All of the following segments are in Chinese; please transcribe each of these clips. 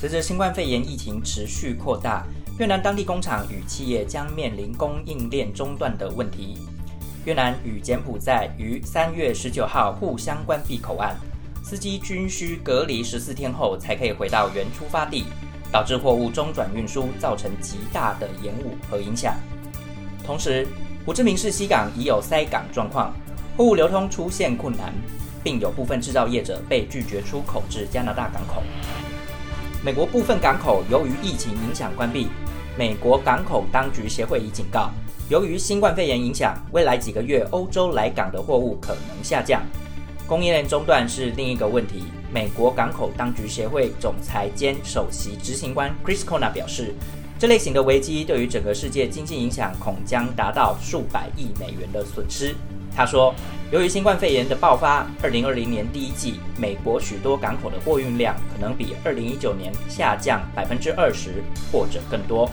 随着新冠肺炎疫情持续扩大，越南当地工厂与企业将面临供应链中断的问题。越南与柬埔寨于三月十九号互相关闭口岸，司机均需隔离十四天后才可以回到原出发地，导致货物中转运输造成极大的延误和影响。同时，胡志明市西港已有塞港状况，货物流通出现困难。并有部分制造业者被拒绝出口至加拿大港口。美国部分港口由于疫情影响关闭，美国港口当局协会已警告，由于新冠肺炎影响，未来几个月欧洲来港的货物可能下降。供应链中断是另一个问题。美国港口当局协会总裁兼首席执行官 Chris Kona 表示，这类型的危机对于整个世界经济影响恐将达到数百亿美元的损失。他说，由于新冠肺炎的爆发，二零二零年第一季美国许多港口的货运量可能比二零一九年下降百分之二十或者更多。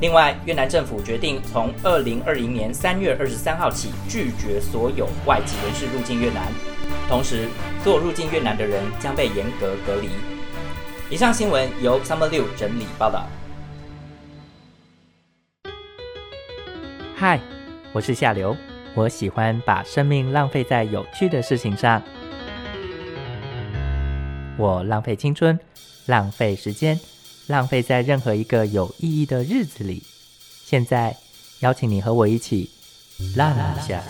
另外，越南政府决定从二零二零年三月二十三号起拒绝所有外籍人士入境越南，同时所有入境越南的人将被严格隔离。以上新闻由 Summer 六整理报道。嗨，我是夏流。我喜欢把生命浪费在有趣的事情上。我浪费青春，浪费时间，浪费在任何一个有意义的日子里。现在，邀请你和我一起浪一下。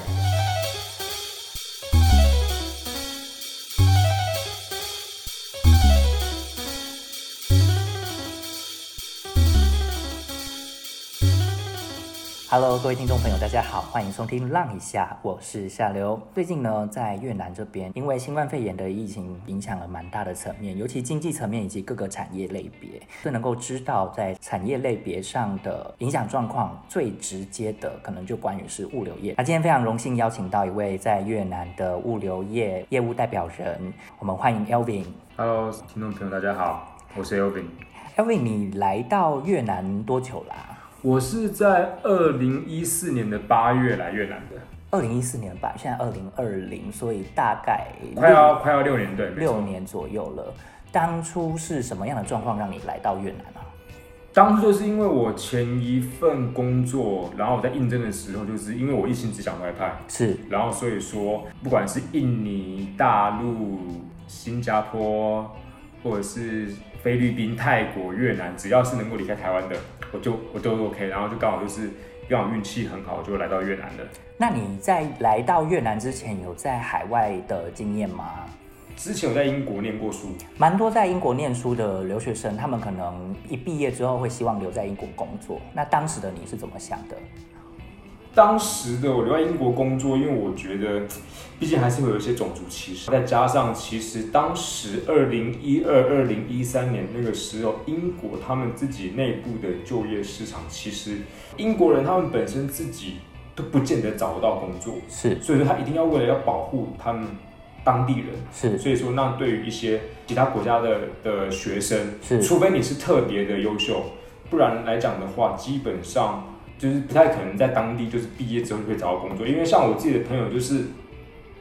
Hello，各位听众朋友，大家好，欢迎收听《浪一下》，我是夏流。最近呢，在越南这边，因为新冠肺炎的疫情影响了蛮大的层面，尤其经济层面以及各个产业类别，最能够知道在产业类别上的影响状况最直接的，可能就关于是物流业。那今天非常荣幸邀请到一位在越南的物流业业务代表人，我们欢迎 Elvin。Hello，听众朋友，大家好，我是 Elvin。Elvin，你来到越南多久啦？我是在二零一四年的八月来越南的。二零一四年吧，现在二零二零，所以大概快要快要六年对，六年左右了。当初是什么样的状况让你来到越南啊？当初就是因为我前一份工作，然后我在应征的时候，就是因为我一心只想外派，是，然后所以说不管是印尼、大陆、新加坡，或者是菲律宾、泰国、越南，只要是能够离开台湾的。我就我都 OK，然后就刚好就是刚好运气很好，就来到越南了。那你在来到越南之前，有在海外的经验吗？之前有在英国念过书，蛮多在英国念书的留学生，他们可能一毕业之后会希望留在英国工作。那当时的你是怎么想的？当时的我留在英国工作，因为我觉得，毕竟还是会有一些种族歧视。再加上，其实当时二零一二、二零一三年那个时候，英国他们自己内部的就业市场，其实英国人他们本身自己都不见得找得到工作。是，所以说他一定要为了要保护他们当地人。是，所以说那对于一些其他国家的的学生，是，除非你是特别的优秀，不然来讲的话，基本上。就是不太可能在当地，就是毕业之后就会找到工作，因为像我自己的朋友，就是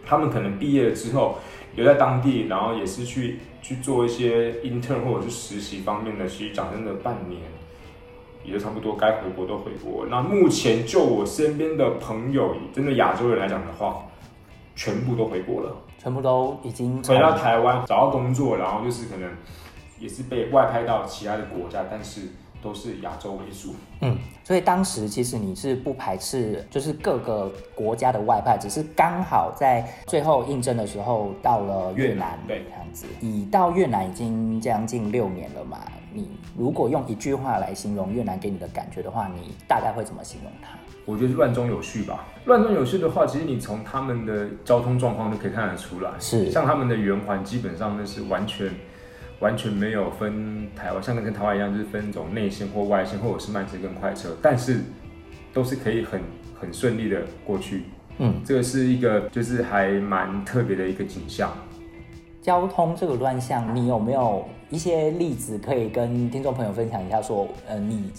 他们可能毕业了之后留在当地，然后也是去去做一些 intern 或者是实习方面的，其实讲真的，半年也就差不多该回国都回国。那目前就我身边的朋友，真的亚洲人来讲的话，全部都回国了，全部都已经回到台湾找到工作，然后就是可能也是被外派到其他的国家，但是。都是亚洲为主，嗯，所以当时其实你是不排斥，就是各个国家的外派，只是刚好在最后应征的时候到了越南，对，这样子。你到越南已经将近六年了嘛？你如果用一句话来形容越南给你的感觉的话，你大概会怎么形容它？我觉得是乱中有序吧。乱中有序的话，其实你从他们的交通状况就可以看得出来，是像他们的圆环基本上那是完全。完全没有分台湾，像跟台湾一样，就是分种内线或外线，或者是慢车跟快车，但是都是可以很很顺利的过去。嗯，这个是一个就是还蛮特别的一个景象。交通这个乱象，你有没有一些例子可以跟听众朋友分享一下？说，呃，你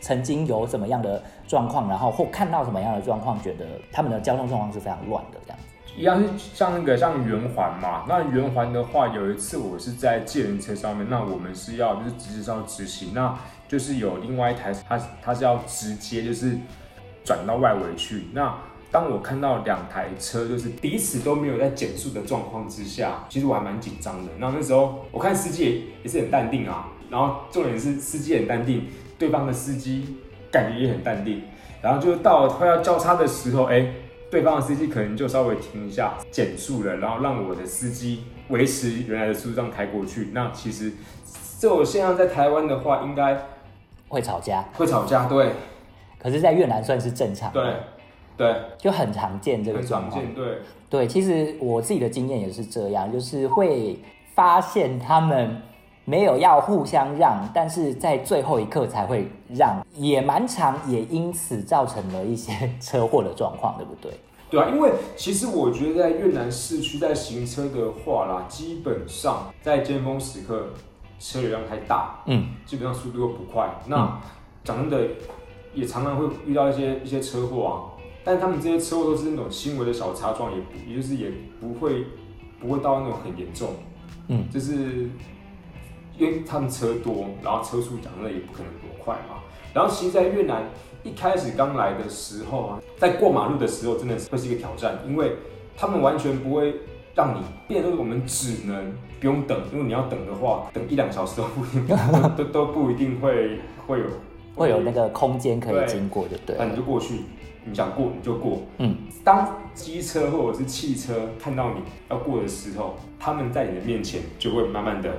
曾经有怎么样的状况，然后或看到什么样的状况，觉得他们的交通状况是非常乱的这样子。一样是像那个像圆环嘛，那圆环的话，有一次我是在借人车上面，那我们是要就是直接上直行，那就是有另外一台，它它是要直接就是转到外围去。那当我看到两台车就是彼此都没有在减速的状况之下，其实我还蛮紧张的。那那时候我看司机也也是很淡定啊，然后重点是司机很淡定，对方的司机感觉也很淡定，然后就到快要交叉的时候，哎，对方的司机可能就稍微停一下减速了，然后让我的司机维持原来的速度这样开过去。那其实这种现象在台湾的话，应该会吵架，会吵架，对，可是，在越南算是正常，对，对，就很常见这个很状况。对。对，其实我自己的经验也是这样，就是会发现他们没有要互相让，但是在最后一刻才会让，也蛮长，也因此造成了一些车祸的状况，对不对？对啊，因为其实我觉得在越南市区在行车的话啦，基本上在尖峰时刻车流量太大，嗯，基本上速度又不快。那讲真的，也常常会遇到一些一些车祸啊。但他们这些车祸都是那种轻微的小擦撞，也不也就是也不会不会到那种很严重，嗯，就是因为他们车多，然后车速讲真的也不可能多快嘛。然后其实，在越南一开始刚来的时候啊，在过马路的时候，真的是会是一个挑战，因为他们完全不会让你变成我们只能不用等，因为你要等的话，等一两个小时都不一定都都都不一定会会有会有那个空间可以经过，对不对？那你就过去，你想过你就过。嗯，当机车或者是汽车看到你要过的时候，他们在你的面前就会慢慢的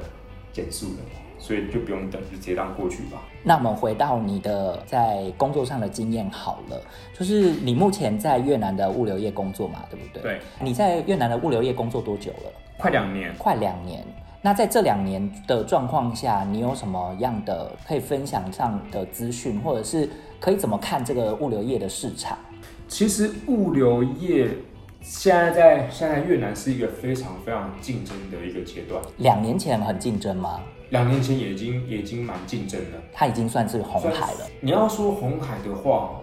减速了，所以就不用等，就直接让过去吧。那我们回到你的在工作上的经验好了，就是你目前在越南的物流业工作嘛，对不对？对，你在越南的物流业工作多久了？快两年。快两年。那在这两年的状况下，你有什么样的可以分享上的资讯，或者是可以怎么看这个物流业的市场？其实物流业现在在现在越南是一个非常非常竞争的一个阶段。两年前很竞争吗？两年前也已经也已经蛮竞争的，它已经算是红海了。你要说红海的话，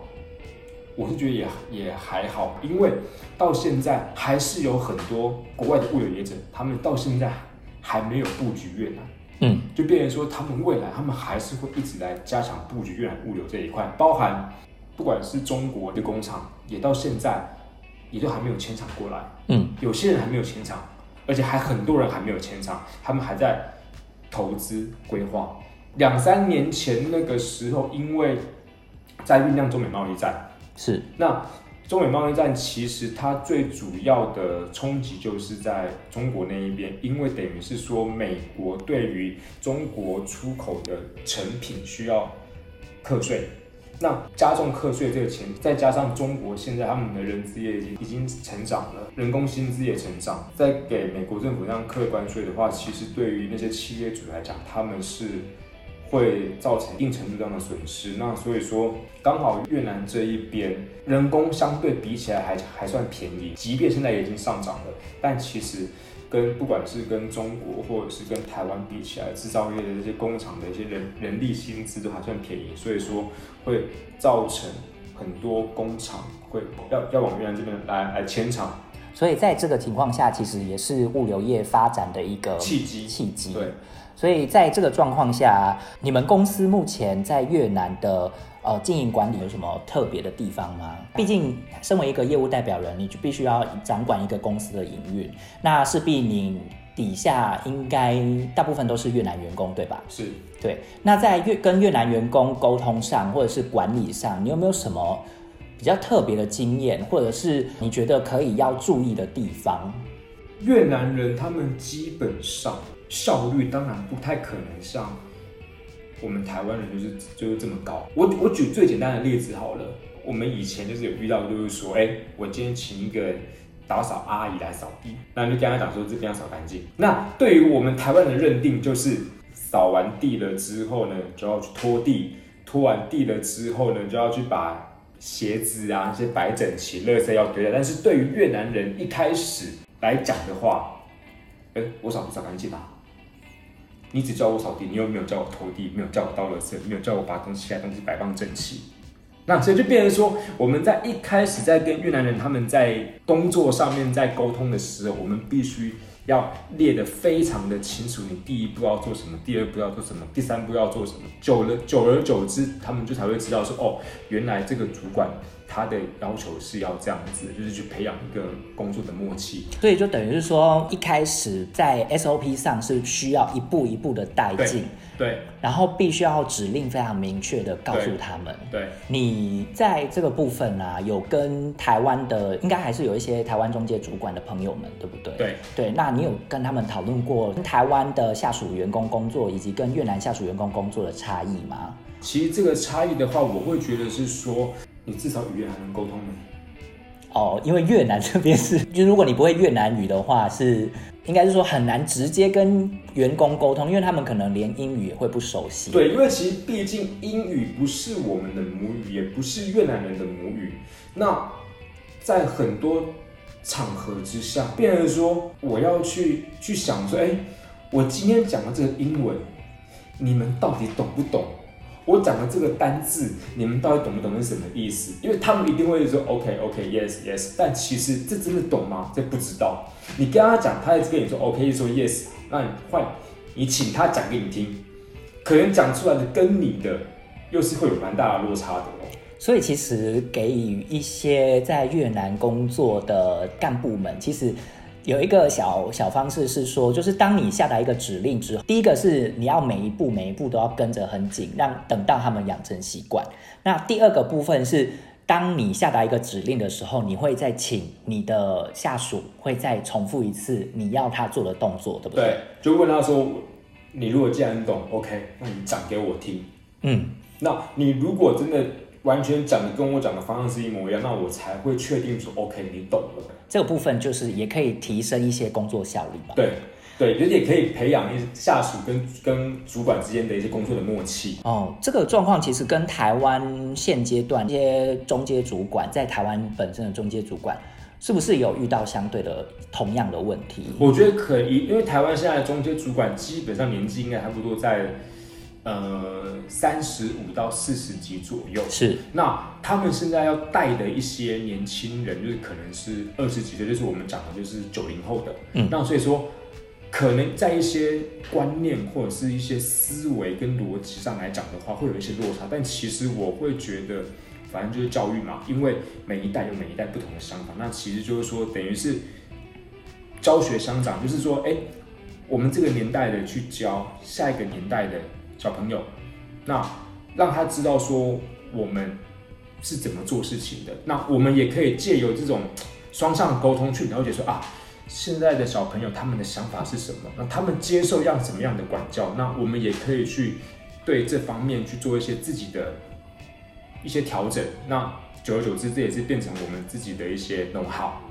我是觉得也也还好，因为到现在还是有很多国外的物流业者，他们到现在还没有布局越南。嗯，就变成说，他们未来他们还是会一直来加强布局越南物流这一块，包含不管是中国的工厂，也到现在也都还没有迁场过来。嗯，有些人还没有迁场，而且还很多人还没有迁场，他们还在投资规划。两三年前那个时候，因为在酝酿中美贸易战，是那中美贸易战其实它最主要的冲击就是在中国那一边，因为等于是说美国对于中国出口的成品需要课税，那加重课税这个钱，再加上中国现在他们的人资业已经已经成长了，人工薪资也成长，再给美国政府这样课关税的话，其实对于那些企业主来讲，他们是。会造成一定程度上的损失，那所以说刚好越南这一边人工相对比起来还还算便宜，即便现在已经上涨了，但其实跟不管是跟中国或者是跟台湾比起来，制造业的这些工厂的一些人人力薪资都还算便宜，所以说会造成很多工厂会要要往越南这边来来迁厂，所以在这个情况下，其实也是物流业发展的一个契机契机。对。所以在这个状况下，你们公司目前在越南的呃经营管理有什么特别的地方吗？毕竟身为一个业务代表人，你就必须要掌管一个公司的营运，那势必你底下应该大部分都是越南员工，对吧？是，对。那在越跟越南员工沟通上，或者是管理上，你有没有什么比较特别的经验，或者是你觉得可以要注意的地方？越南人他们基本上。效率当然不太可能像我们台湾人就是就是这么高。我我举最简单的例子好了，我们以前就是有遇到，就是说，哎，我今天请一个打扫阿姨来扫地，那就跟他讲说这边要扫干净。那对于我们台湾的认定就是扫完地了之后呢，就要去拖地，拖完地了之后呢，就要去把鞋子啊那些摆整齐，垃圾要堆。但是对于越南人一开始来讲的话，哎，我扫不扫干净啊？你只叫我扫地，你又没有叫我拖地，没有叫我倒垃圾，没有叫我把东西、其他东西摆放整齐。那所以就变成说，我们在一开始在跟越南人他们在工作上面在沟通的时候，我们必须要列得非常的清楚，你第一步要做什么，第二步要做什么，第三步要做什么。久了，久而久之，他们就才会知道说，哦，原来这个主管。他的要求是要这样子，就是去培养一个工作的默契。所以就等于是说，一开始在 SOP 上是需要一步一步的带进，对，然后必须要指令非常明确的告诉他们。对，你在这个部分啊，有跟台湾的，应该还是有一些台湾中介主管的朋友们，对不对？对，对，那你有跟他们讨论过跟台湾的下属员工工作以及跟越南下属员工工作的差异吗？其实这个差异的话，我会觉得是说。你至少语言还能沟通呢。哦，因为越南这边是，就如果你不会越南语的话，是应该是说很难直接跟员工沟通，因为他们可能连英语也会不熟悉。对，因为其实毕竟英语不是我们的母语，也不是越南人的母语。那在很多场合之下，变成说我要去去想说，哎，我今天讲的这个英文，你们到底懂不懂？我讲的这个单字，你们到底懂不懂是什么意思？因为他们一定会说 OK OK Yes Yes，但其实这真的懂吗？这不知道。你跟他讲，他一直跟你说 OK，说 Yes，那你换你请他讲给你听，可能讲出来的跟你的又是会有蛮大的落差的哦。所以其实给予一些在越南工作的干部们，其实。有一个小小方式是说，就是当你下达一个指令之后，第一个是你要每一步每一步都要跟着很紧，让等到他们养成习惯。那第二个部分是，当你下达一个指令的时候，你会再请你的下属会再重复一次你要他做的动作，对不对？对，就问他说：“你如果既然懂，OK，那你讲给我听。”嗯，那你如果真的。完全讲的跟我讲的方向是一模一样，那我才会确定说 OK，你懂了。这个部分就是也可以提升一些工作效率吧？对，对，也也可以培养一下属跟跟主管之间的一些工作的默契。哦，这个状况其实跟台湾现阶段一些中介主管在台湾本身的中介主管，是不是有遇到相对的同样的问题？我觉得可以，因为台湾现在中介主管基本上年纪应该差不多在。呃，三十五到四十级左右是。那他们现在要带的一些年轻人，就是可能是二十几岁，就是我们讲的，就是九零后的。嗯。那所以说，可能在一些观念或者是一些思维跟逻辑上来讲的话，会有一些落差。但其实我会觉得，反正就是教育嘛，因为每一代有每一代不同的想法。那其实就是说，等于是教学相长，就是说，哎，我们这个年代的去教下一个年代的。小朋友，那让他知道说我们是怎么做事情的。那我们也可以借由这种双向沟通去了解说啊，现在的小朋友他们的想法是什么？那他们接受要怎么样的管教？那我们也可以去对这方面去做一些自己的一些调整。那久而久之，这也是变成我们自己的一些弄好。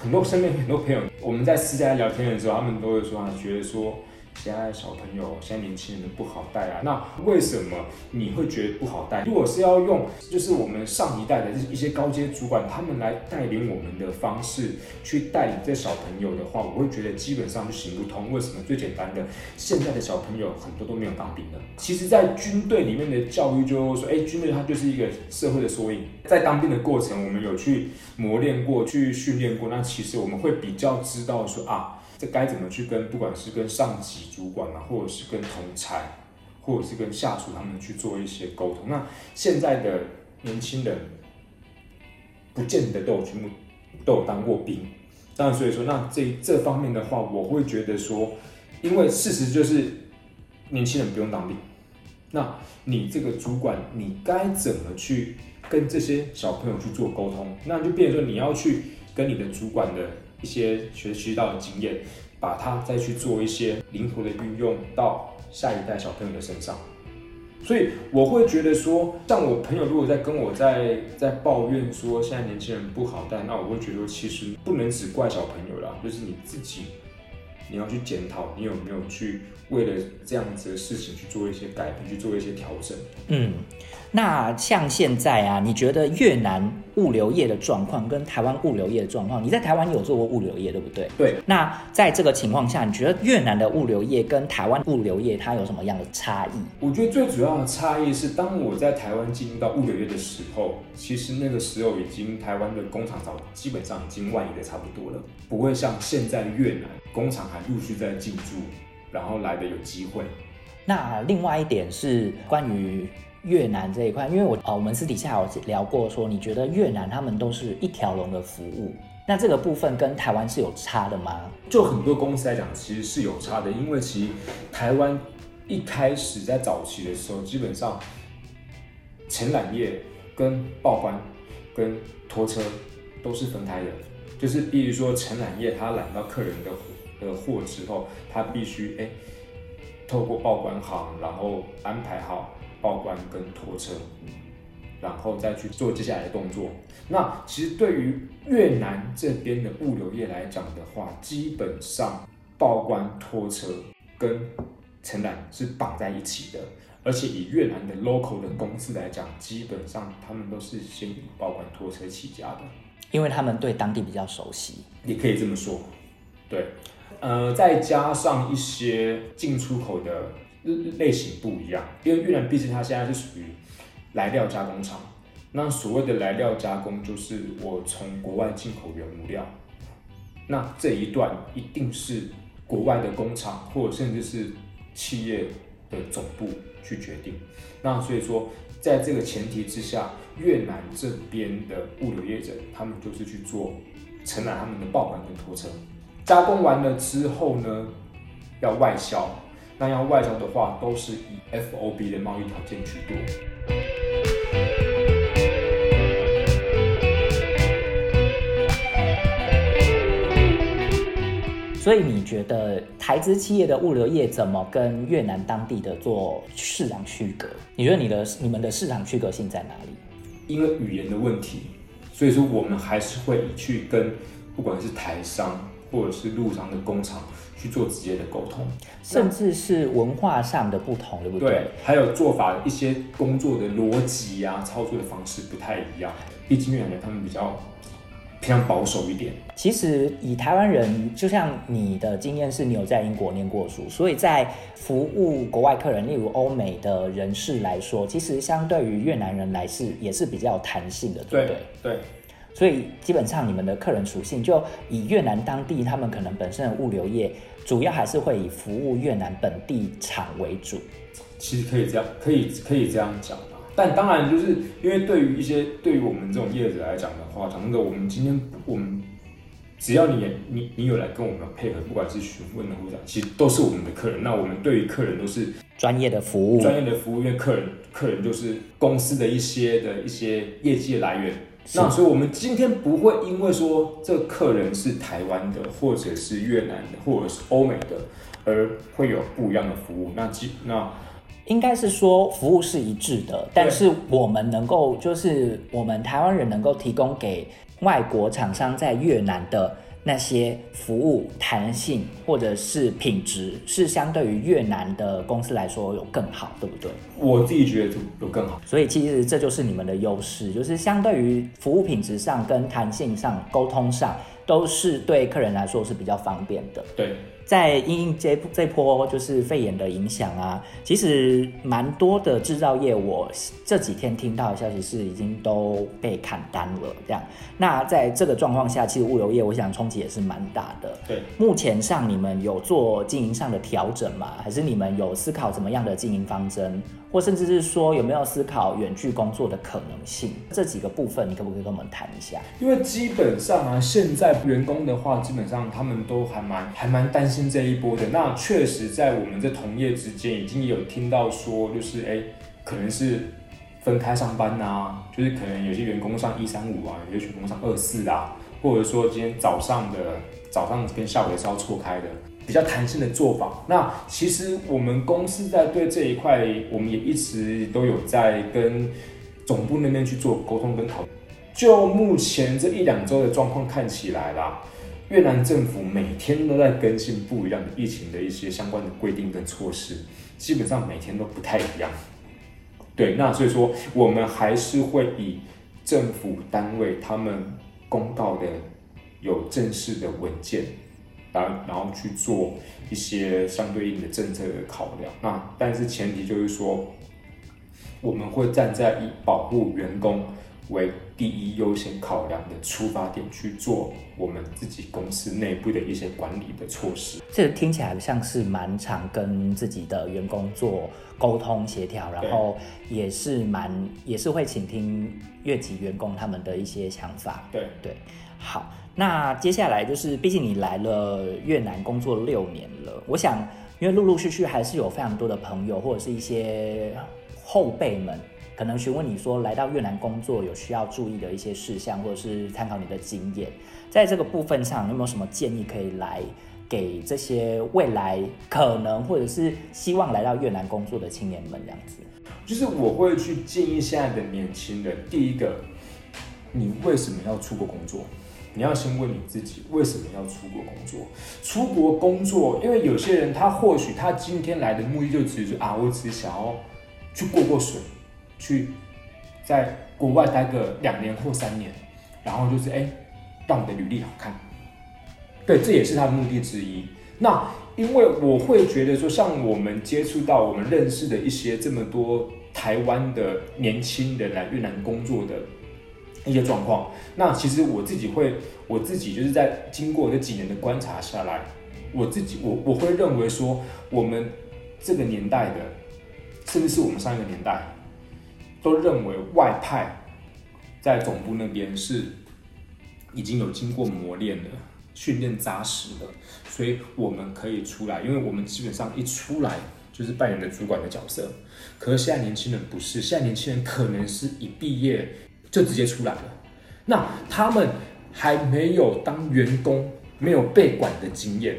很多身边很多朋友，我们在私下聊天的时候，他们都会说啊，觉得说。现在小朋友，现在年轻人不好带啊。那为什么你会觉得不好带？如果是要用，就是我们上一代的一些高阶主管他们来带领我们的方式去带领这小朋友的话，我会觉得基本上就行不通。为什么？最简单的，现在的小朋友很多都没有当兵的。其实，在军队里面的教育，就是说，哎，军队它就是一个社会的缩影。在当兵的过程，我们有去磨练过去训练过，那其实我们会比较知道说啊。这该怎么去跟，不管是跟上级主管啊，或者是跟同才，或者是跟下属他们去做一些沟通。那现在的年轻人，不见得都有全部都有当过兵，当然所以说，那这这方面的话，我会觉得说，因为事实就是年轻人不用当兵，那你这个主管，你该怎么去跟这些小朋友去做沟通？那就变成说，你要去跟你的主管的。一些学习到的经验，把它再去做一些灵活的运用到下一代小朋友的身上。所以我会觉得说，像我朋友如果在跟我在在抱怨说现在年轻人不好带，那我会觉得其实不能只怪小朋友啦，就是你自己你要去检讨你有没有去为了这样子的事情去做一些改变，去做一些调整。嗯，那像现在啊，你觉得越南物流业的状况跟台湾物流业的状况，你在台湾有做过物流业，对不对？对。那在这个情况下，你觉得越南的物流业跟台湾物流业它有什么样的差异？我觉得最主要的差异是，当我在台湾进入到物流业的时候，其实那个时候已经台湾的工厂早基本上已经外移的差不多了，不会像现在越南工厂还陆续在进驻，然后来的有机会。那另外一点是关于。越南这一块，因为我哦，我们私底下有聊过，说你觉得越南他们都是一条龙的服务，那这个部分跟台湾是有差的吗？就很多公司来讲，其实是有差的，因为其实台湾一开始在早期的时候，基本上承揽业跟报关跟拖车都是分开的，就是比如说承揽业，他揽到客人的的货之后，他必须哎透过报关行，然后安排好。报关跟拖车，然后再去做接下来的动作。那其实对于越南这边的物流业来讲的话，基本上报关拖车跟承揽是绑在一起的。而且以越南的 local 的公司来讲，基本上他们都是先以报关拖车起家的，因为他们对当地比较熟悉，也可以这么说。对，呃，再加上一些进出口的。类型不一样，因为越南毕竟它现在是属于来料加工厂。那所谓的来料加工，就是我从国外进口原物料。那这一段一定是国外的工厂，或者甚至是企业的总部去决定。那所以说，在这个前提之下，越南这边的物流业者，他们就是去做承揽他们的报关跟拖车，加工完了之后呢，要外销。那要外销的话，都是以 FOB 的贸易条件居多。所以你觉得台资企业的物流业怎么跟越南当地的做市场区隔？你觉得你的你们的市场区隔性在哪里？因为语言的问题，所以说我们还是会去跟不管是台商或者是路上的工厂。去做直接的沟通，甚至是文化上的不同，对不对？对，还有做法一些工作的逻辑啊，操作的方式不太一样。毕竟越南人他们比较偏向保守一点。其实以台湾人，就像你的经验是，你有在英国念过书，所以在服务国外客人，例如欧美的人士来说，其实相对于越南人来是也是比较有弹性的，对不对？对。所以基本上你们的客人属性，就以越南当地他们可能本身的物流业。主要还是会以服务越南本地厂为主，其实可以这样，可以可以这样讲吧。但当然，就是因为对于一些对于我们这种业者来讲的话，讲真的，我们今天我们只要你你你有来跟我们配合，不管是询问的或者其实都是我们的客人。那我们对于客人都是专业的服务，专业的服务，因为客人客人就是公司的一些的一些业绩来源。那所以，我们今天不会因为说这客人是台湾的，或者是越南的，或者是欧美的，而会有不一样的服务。那基那应该是说服务是一致的，但是我们能够就是我们台湾人能够提供给外国厂商在越南的。那些服务弹性或者是品质是相对于越南的公司来说有更好，对不对？我自己觉得有更好，所以其实这就是你们的优势，就是相对于服务品质上、跟弹性上、沟通上，都是对客人来说是比较方便的。对。在因这这波就是肺炎的影响啊，其实蛮多的制造业，我这几天听到的消息是已经都被砍单了。这样，那在这个状况下，其实物流业我想冲击也是蛮大的。对，目前上你们有做经营上的调整吗？还是你们有思考怎么样的经营方针？或甚至是说有没有思考远距工作的可能性？这几个部分，你可不可以跟我们谈一下？因为基本上啊，现在员工的话，基本上他们都还蛮还蛮担心这一波的。那确实在我们这同业之间，已经有听到说，就是哎，可能是分开上班呐，就是可能有些员工上一三五啊，有些员工上二四啊，或者说今天早上的早上跟下午也是要错开的。比较弹性的做法。那其实我们公司在对这一块，我们也一直都有在跟总部那边去做沟通跟讨论。就目前这一两周的状况看起来啦，越南政府每天都在更新不一样的疫情的一些相关的规定跟措施，基本上每天都不太一样。对，那所以说我们还是会以政府单位他们公告的有正式的文件，然然后去做一些相对应的政策的考量。那但是前提就是说，我们会站在以保护员工。为第一优先考量的出发点去做我们自己公司内部的一些管理的措施。这个听起来像是蛮常跟自己的员工做沟通协调，然后也是蛮也是会倾听越级员工他们的一些想法。对对，好，那接下来就是，毕竟你来了越南工作六年了，我想因为陆陆续续还是有非常多的朋友或者是一些后辈们。可能询问你说来到越南工作有需要注意的一些事项，或者是参考你的经验，在这个部分上有没有什么建议可以来给这些未来可能或者是希望来到越南工作的青年们这样子？就是我会去建议现在的年轻人，第一个，你为什么要出国工作？你要先问你自己为什么要出国工作？出国工作，因为有些人他或许他今天来的目的就只是啊，我只是想要去过过水。去在国外待个两年或三年，然后就是哎，让你的履历好看。对，这也是他的目的之一。那因为我会觉得说，像我们接触到、我们认识的一些这么多台湾的年轻人来越南工作的一些状况，那其实我自己会，我自己就是在经过这几年的观察下来，我自己我我会认为说，我们这个年代的，甚至是我们上一个年代。都认为外派在总部那边是已经有经过磨练的、训练扎实的，所以我们可以出来，因为我们基本上一出来就是扮演的主管的角色。可是现在年轻人不是，现在年轻人可能是一毕业就直接出来了，那他们还没有当员工、没有被管的经验，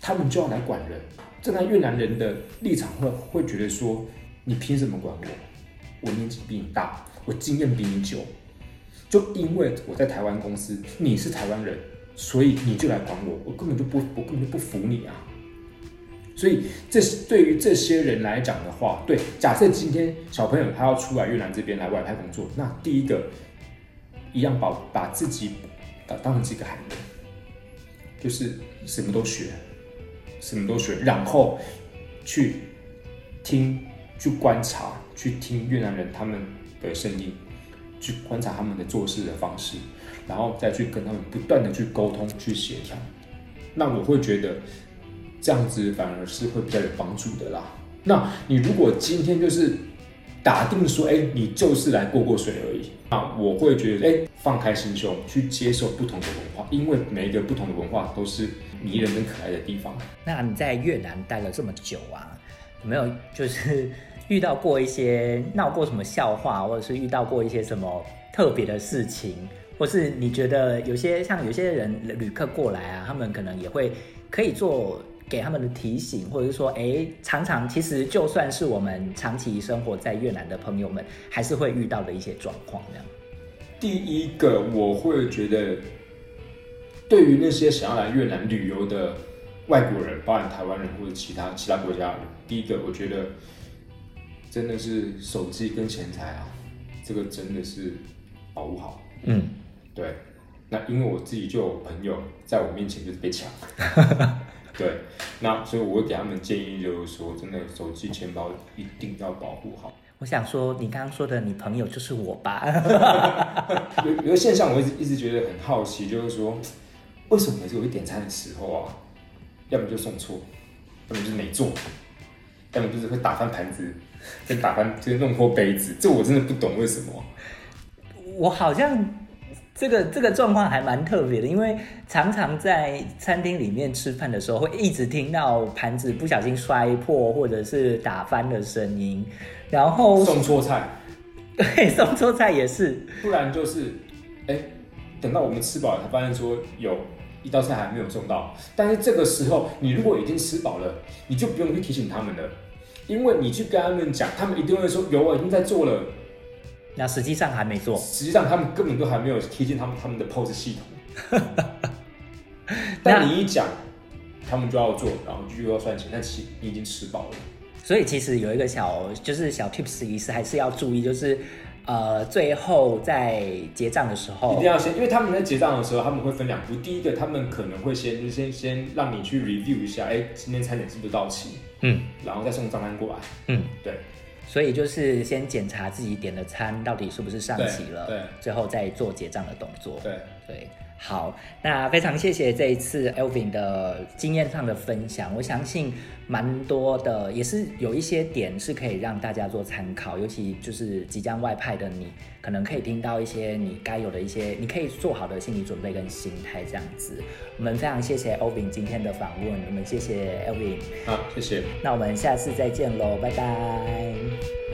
他们就要来管人。站在越南人的立场会会觉得说：你凭什么管我？我年纪比你大，我经验比你久，就因为我在台湾公司，你是台湾人，所以你就来管我，我根本就不，我根本就不服你啊！所以这是对于这些人来讲的话，对，假设今天小朋友他要出来越南这边来外派工作，那第一个一样把把自己当当成是一个孩子，就是什么都学，什么都学，然后去听，去观察。去听越南人他们的声音，去观察他们的做事的方式，然后再去跟他们不断的去沟通、去协调。那我会觉得这样子反而是会比较有帮助的啦。那你如果今天就是打定说，哎，你就是来过过水而已，那我会觉得，哎，放开心胸去接受不同的文化，因为每一个不同的文化都是迷人跟可爱的地方。那你在越南待了这么久啊，有没有就是？遇到过一些闹过什么笑话，或者是遇到过一些什么特别的事情，或是你觉得有些像有些人旅客过来啊，他们可能也会可以做给他们的提醒，或者是说，哎，常常其实就算是我们长期生活在越南的朋友们，还是会遇到的一些状况。这样，第一个我会觉得，对于那些想要来越南旅游的外国人，包含台湾人或者其他其他国家人，第一个我觉得。真的是手机跟钱财啊，这个真的是保护好。嗯，对。那因为我自己就有朋友在我面前就是被抢，对。那所以我会给他们建议，就是说，真的手机、钱包一定要保护好。我想说，你刚刚说的你朋友就是我吧？有有个现象，我一直一直觉得很好奇，就是说，为什么每次我去点餐的时候啊，要么就送错，要么就是没做，要么就是会打翻盘子。就打翻，就弄破杯子，这我真的不懂为什么。我好像这个这个状况还蛮特别的，因为常常在餐厅里面吃饭的时候，会一直听到盘子不小心摔破或者是打翻的声音，然后送错菜，对，送错菜也是，不然就是，哎，等到我们吃饱了，才发现说有一道菜还没有送到，但是这个时候你如果已经吃饱了，你就不用去提醒他们了。因为你去跟他们讲，他们一定会说有我，已经在做了。那实际上还没做。实际上他们根本都还没有贴近他们他们的 POS 系统。但你一讲，他们就要做，然后就要算钱，但其实你已经吃饱了。所以其实有一个小就是小 tips 意思，还是要注意，就是呃最后在结账的时候一定要先，因为他们在结账的时候，他们会分两步。第一个，他们可能会先就先先让你去 review 一下，哎，今天餐点是不是到齐，嗯然后再送账单过来。嗯，对所以就是先检查自己点的餐到底是不是上齐了，对对最后再做结账的动作。对，对，好，那非常谢谢这一次 Elvin 的经验上的分享，我相信蛮多的，也是有一些点是可以让大家做参考，尤其就是即将外派的你，可能可以听到一些你该有的一些，你可以做好的心理准备跟心态这样子。我们非常谢谢 Elvin 今天的访问，我们谢谢 Elvin，好，谢谢。那我们下次再见喽，拜拜。